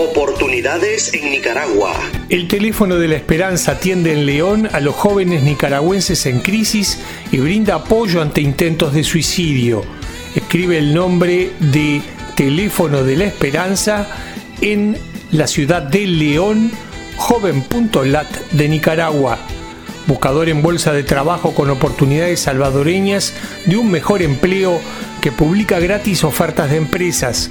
Oportunidades en Nicaragua. El teléfono de la esperanza atiende en León a los jóvenes nicaragüenses en crisis y brinda apoyo ante intentos de suicidio. Escribe el nombre de Teléfono de la Esperanza en la ciudad de León, joven.lat de Nicaragua. Buscador en bolsa de trabajo con oportunidades salvadoreñas de un mejor empleo que publica gratis ofertas de empresas.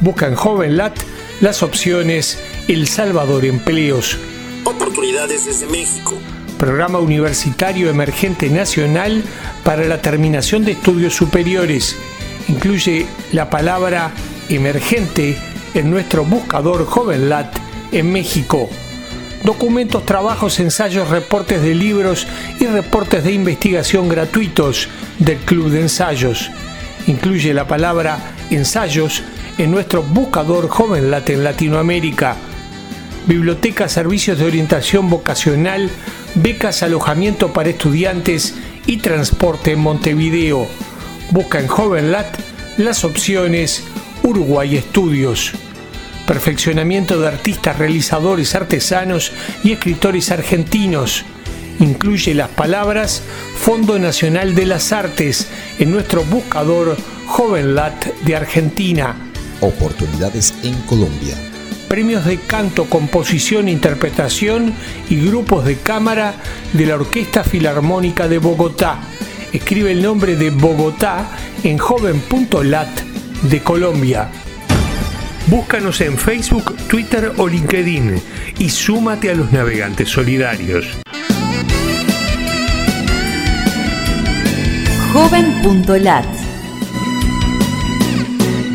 Busca en JovenLat las opciones El Salvador Empleos. Oportunidades desde México. Programa Universitario Emergente Nacional para la terminación de estudios superiores. Incluye la palabra emergente en nuestro buscador JovenLat en México. Documentos, trabajos, ensayos, reportes de libros y reportes de investigación gratuitos del Club de Ensayos. Incluye la palabra ensayos en nuestro buscador JovenLat en Latinoamérica. Biblioteca, servicios de orientación vocacional, becas, alojamiento para estudiantes y transporte en Montevideo. Busca en JovenLat las opciones Uruguay Estudios. Perfeccionamiento de artistas, realizadores, artesanos y escritores argentinos. Incluye las palabras Fondo Nacional de las Artes en nuestro buscador JovenLat de Argentina oportunidades en Colombia. Premios de canto, composición, interpretación y grupos de cámara de la Orquesta Filarmónica de Bogotá. Escribe el nombre de Bogotá en joven.lat de Colombia. Búscanos en Facebook, Twitter o LinkedIn y súmate a los navegantes solidarios. Joven.lat